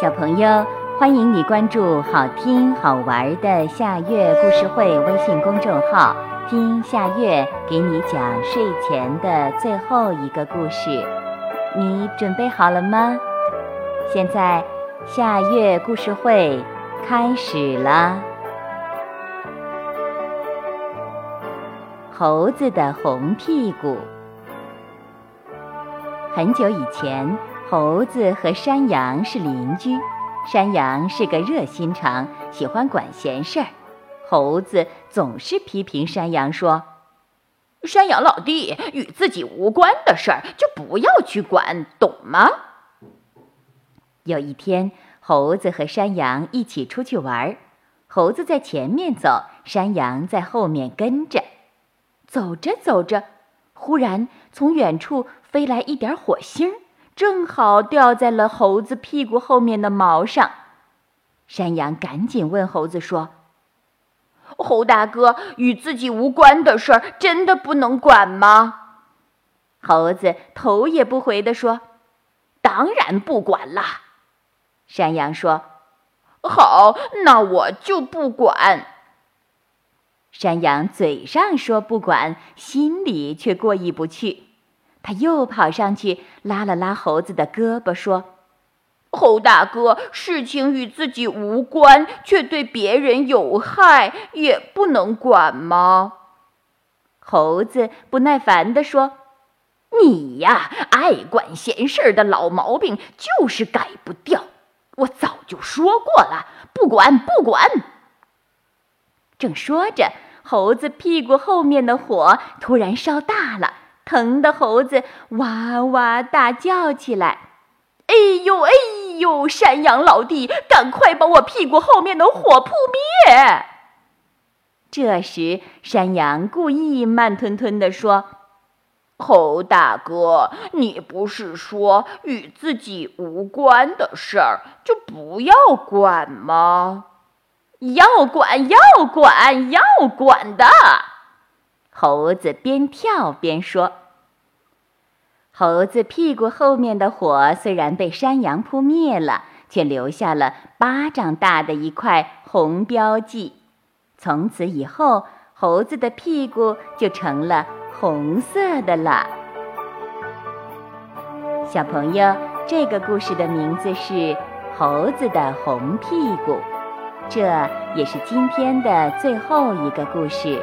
小朋友，欢迎你关注好听好玩的夏月故事会微信公众号，听夏月给你讲睡前的最后一个故事。你准备好了吗？现在夏月故事会开始了。猴子的红屁股。很久以前。猴子和山羊是邻居，山羊是个热心肠，喜欢管闲事儿。猴子总是批评山羊说：“山羊老弟，与自己无关的事儿就不要去管，懂吗？”有一天，猴子和山羊一起出去玩，猴子在前面走，山羊在后面跟着。走着走着，忽然从远处飞来一点火星儿。正好掉在了猴子屁股后面的毛上，山羊赶紧问猴子说：“猴大哥，与自己无关的事儿真的不能管吗？”猴子头也不回地说：“当然不管啦。”山羊说：“好，那我就不管。”山羊嘴上说不管，心里却过意不去。他又跑上去拉了拉猴子的胳膊，说：“猴大哥，事情与自己无关，却对别人有害，也不能管吗？”猴子不耐烦地说：“你呀，爱管闲事的老毛病就是改不掉。我早就说过了，不管，不管。”正说着，猴子屁股后面的火突然烧大了。疼的猴子哇哇大叫起来：“哎呦哎呦！山羊老弟，赶快把我屁股后面的火扑灭！”这时，山羊故意慢吞吞地说：“猴大哥，你不是说与自己无关的事儿就不要管吗？要管，要管，要管的！”猴子边跳边说：“猴子屁股后面的火虽然被山羊扑灭了，却留下了巴掌大的一块红标记。从此以后，猴子的屁股就成了红色的了。”小朋友，这个故事的名字是《猴子的红屁股》，这也是今天的最后一个故事。